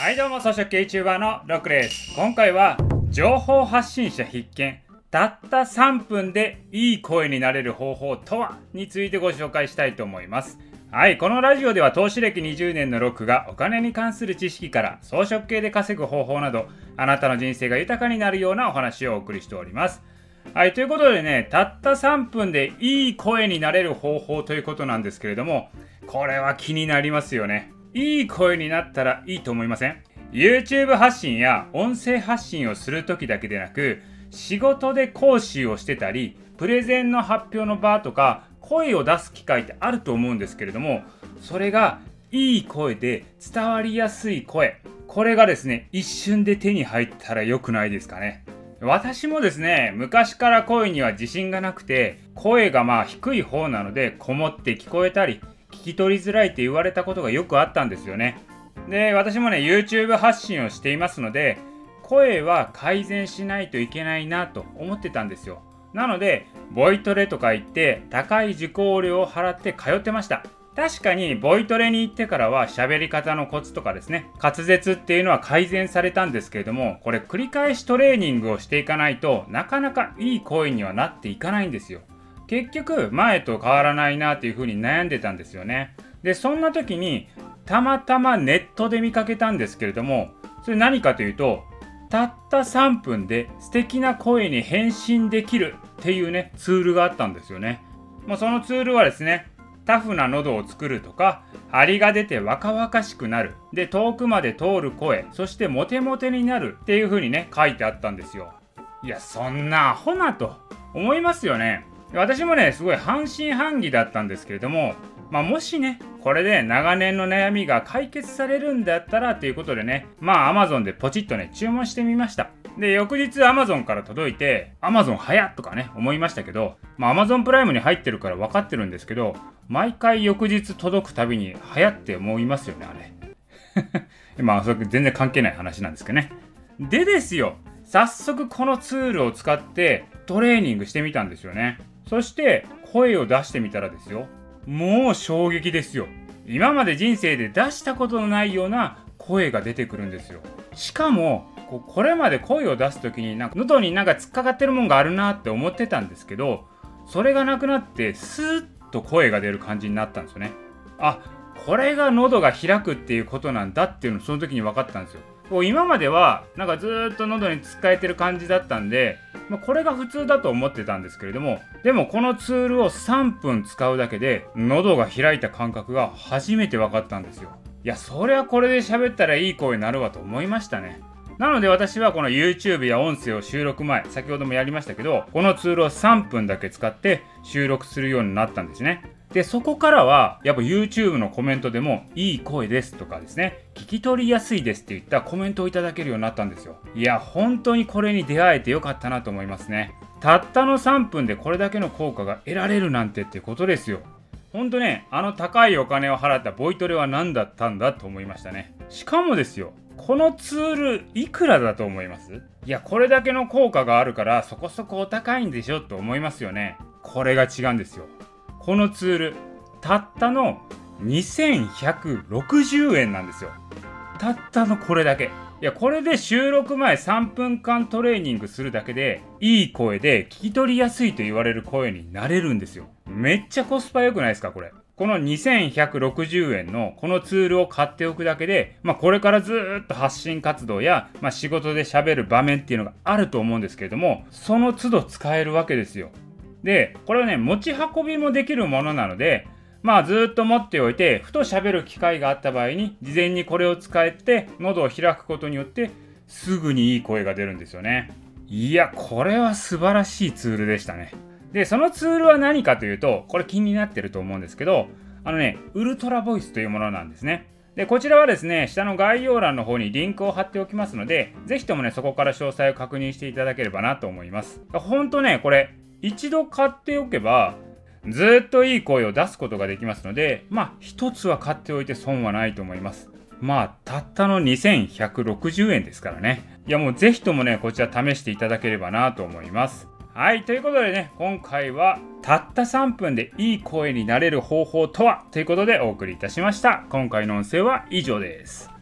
はいどうも草食系 YouTuber のロックです。今回は情報発信者必見。たった3分でいい声になれる方法とはについてご紹介したいと思います。はいこのラジオでは投資歴20年のロックがお金に関する知識から装飾系で稼ぐ方法などあなたの人生が豊かになるようなお話をお送りしております。はい、ということでね、たった3分でいい声になれる方法ということなんですけれども、これは気になりますよね。いい声になったらいいと思いません ?YouTube 発信や音声発信をする時だけでなく、仕事で講師をしてたり、プレゼンの発表の場とか、声を出す機会ってあると思うんですけれども、それがいい声で伝わりやすい声。これがですね、一瞬で手に入ったら良くないですかね。私もですね、昔から声には自信がなくて、声がまあ低い方なので、こもって聞こえたり、聞き取りづらいって言われたことがよくあったんですよね。で、私もね、YouTube 発信をしていますので、声は改善しないといけないなと思ってたんですよ。なので、ボイトレとか行って高い受講料を払って通ってました。確かにボイトレに行ってからは喋り方のコツとかですね滑舌っていうのは改善されたんですけれどもこれ繰り返しトレーニングをしていかないとなかなかいい声にはなっていかないんですよ結局前と変わらないなっていうふうに悩んでたんですよね。でそんな時にたまたまネットで見かけたんですけれどもそれ何かというとたった3分で素敵な声に変身できるっていうねツールがあったんですよね。まあ、そのツールはですねタフな喉を作るとか張りが出て若々しくなる。で遠くまで通る声そしてモテモテになるっていう風にね書いてあったんですよ。いやそんなアホなと思いますよね。私もねすごい半信半疑だったんですけれどもまあ、もしね、これで長年の悩みが解決されるんだったらということでね、まあ Amazon でポチッとね、注文してみました。で、翌日 Amazon から届いて、Amazon 早っとかね、思いましたけど、まあ Amazon プライムに入ってるから分かってるんですけど、毎回翌日届くたびに早って思いますよね、あれ。まあ、それ全然関係ない話なんですけどね。でですよ、早速このツールを使ってトレーニングしてみたんですよね。そして声を出してみたらですよ。もう衝撃ですよ。今まで人生で出したことのないような声が出てくるんですよ。しかも、これまで声を出す時になんか喉になんか突っかかってるもんがあるなって思ってたんですけど、それがなくなってスーッと声が出る感じになったんですよね。あ、これが喉が開くっていうことなんだっていうのをその時に分かったんですよ。こう今まではなんかずっと喉につっかえてる感じだったんで、まあ、これが普通だと思ってたんですけれどもでもこのツールを3分使うだけで喉が開いた感覚が初めて分かったんですよ。いやそりゃこれで喋ったらいい声になるわと思いましたね。なので私はこの YouTube や音声を収録前先ほどもやりましたけどこのツールを3分だけ使って収録するようになったんですね。で、そこからは、やっぱ YouTube のコメントでも、いい声ですとかですね、聞き取りやすいですっていったコメントをいただけるようになったんですよ。いや、本当にこれに出会えてよかったなと思いますね。たったの3分でこれだけの効果が得られるなんてってことですよ。ほんとね、あの高いお金を払ったボイトレは何だったんだと思いましたね。しかもですよ、このツールいくらだと思います？いや、これだけの効果があるからそこそこお高いんでしょと思いますよね。これが違うんですよ。このツールたったの2160円なんですよ。たったのこれだけ。いやこれで収録前3分間トレーニングするだけでいい声で聞き取りやすいと言われる声になれるんですよ。めっちゃコスパ良くないですかこれ。この2160円のこのツールを買っておくだけで、まあ、これからずっと発信活動や、まあ、仕事で喋る場面っていうのがあると思うんですけれどもその都度使えるわけですよ。で、これはね、持ち運びもできるものなので、まあずっと持っておいて、ふと喋る機会があった場合に、事前にこれを使えて、喉を開くことによって、すぐにいい声が出るんですよね。いや、これは素晴らしいツールでしたね。で、そのツールは何かというと、これ気になってると思うんですけど、あのね、ウルトラボイスというものなんですね。で、こちらはですね、下の概要欄の方にリンクを貼っておきますので、ぜひともね、そこから詳細を確認していただければなと思います。ほんとね、これ、一度買っておけばずっといい声を出すことができますのでまあ一つは買っておいて損はないと思います。まあたったの2160円ですからね。いやもうぜひともねこちら試していただければなと思います。はいということでね今回はたった3分でいい声になれる方法とは？ということでお送りいたしました。今回の音声は以上です。